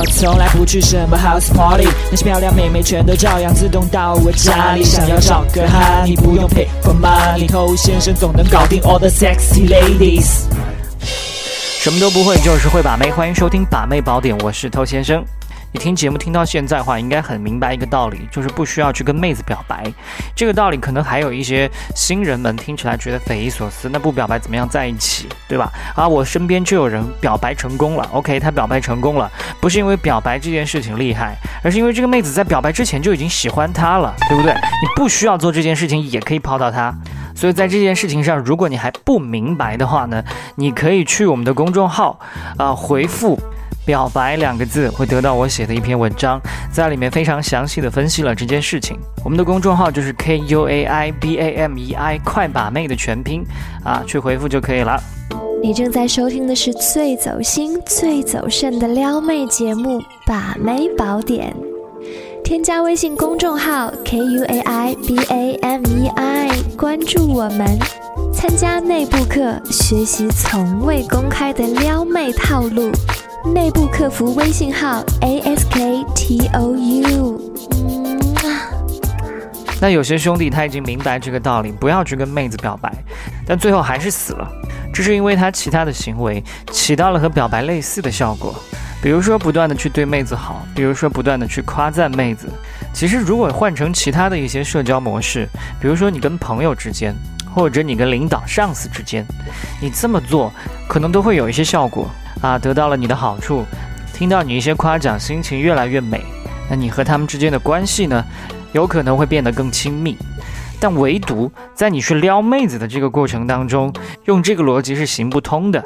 我从来不去什么 house party，那些漂亮妹妹全都照样自动到我家里。想要找个哈，你不用 pay for money，偷先生总能搞定 all the sexy ladies。什么都不会，就是会把妹。欢迎收听把妹宝典，我是偷先生。你听节目听到现在的话，应该很明白一个道理，就是不需要去跟妹子表白。这个道理可能还有一些新人们听起来觉得匪夷所思。那不表白怎么样在一起，对吧？啊，我身边就有人表白成功了。OK，他表白成功了，不是因为表白这件事情厉害，而是因为这个妹子在表白之前就已经喜欢他了，对不对？你不需要做这件事情也可以泡到他。所以在这件事情上，如果你还不明白的话呢，你可以去我们的公众号啊回复。表白两个字会得到我写的一篇文章，在里面非常详细的分析了这件事情。我们的公众号就是 K U A I B A M E I 快把妹的全拼啊，去回复就可以了。你正在收听的是最走心、最走肾的撩妹节目《把妹宝典》，添加微信公众号 K U A I B A M E I，关注我们，参加内部课，学习从未公开的撩妹套路。内部客服微信号 a s k t o u。那有些兄弟他已经明白这个道理，不要去跟妹子表白，但最后还是死了。这是因为他其他的行为起到了和表白类似的效果，比如说不断的去对妹子好，比如说不断的去夸赞妹子。其实如果换成其他的一些社交模式，比如说你跟朋友之间，或者你跟领导、上司之间，你这么做可能都会有一些效果。啊，得到了你的好处，听到你一些夸奖，心情越来越美。那你和他们之间的关系呢，有可能会变得更亲密。但唯独在你去撩妹子的这个过程当中，用这个逻辑是行不通的。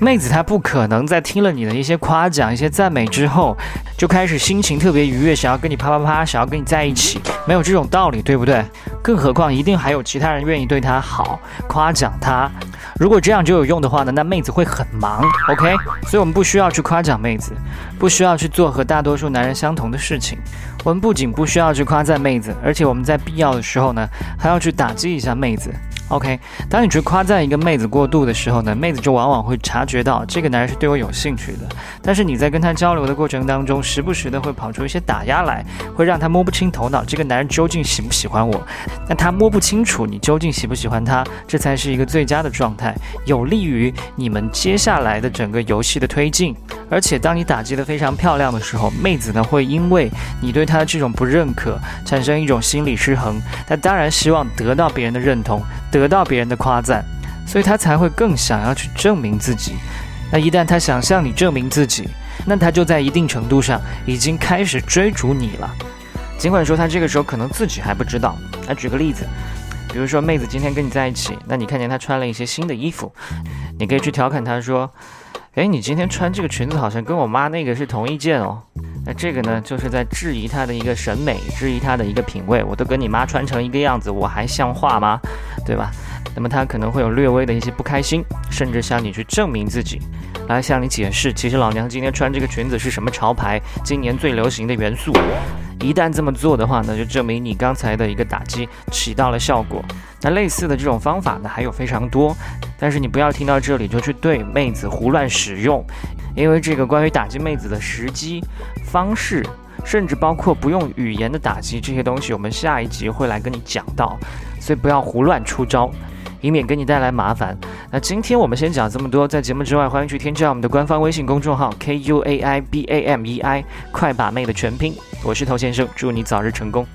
妹子她不可能在听了你的一些夸奖、一些赞美之后，就开始心情特别愉悦，想要跟你啪啪啪，想要跟你在一起，没有这种道理，对不对？更何况一定还有其他人愿意对她好，夸奖她。如果这样就有用的话呢，那妹子会很忙，OK？所以我们不需要去夸奖妹子，不需要去做和大多数男人相同的事情。我们不仅不需要去夸赞妹子，而且我们在必要的时候呢，还要去打击一下妹子。OK，当你去夸赞一个妹子过度的时候呢，妹子就往往会察觉到这个男人是对我有兴趣的。但是你在跟他交流的过程当中，时不时的会跑出一些打压来，会让他摸不清头脑，这个男人究竟喜不喜欢我？那他摸不清楚你究竟喜不喜欢他，这才是一个最佳的状态，有利于你们接下来的整个游戏的推进。而且当你打击的非常漂亮的时候，妹子呢会因为你对她的这种不认可，产生一种心理失衡。她当然希望得到别人的认同。得到别人的夸赞，所以她才会更想要去证明自己。那一旦她想向你证明自己，那她就在一定程度上已经开始追逐你了。尽管说她这个时候可能自己还不知道。那举个例子，比如说妹子今天跟你在一起，那你看见她穿了一些新的衣服，你可以去调侃她说：“诶，你今天穿这个裙子好像跟我妈那个是同一件哦。”那这个呢，就是在质疑她的一个审美，质疑她的一个品味。我都跟你妈穿成一个样子，我还像话吗？对吧？那么她可能会有略微的一些不开心，甚至向你去证明自己，来向你解释，其实老娘今天穿这个裙子是什么潮牌，今年最流行的元素。一旦这么做的话呢，就证明你刚才的一个打击起到了效果。那类似的这种方法呢，还有非常多，但是你不要听到这里就去对妹子胡乱使用。因为这个关于打击妹子的时机、方式，甚至包括不用语言的打击这些东西，我们下一集会来跟你讲到，所以不要胡乱出招，以免给你带来麻烦。那今天我们先讲这么多，在节目之外，欢迎去添加我们的官方微信公众号 K U A I B A M E I，快把妹的全拼，我是头先生，祝你早日成功。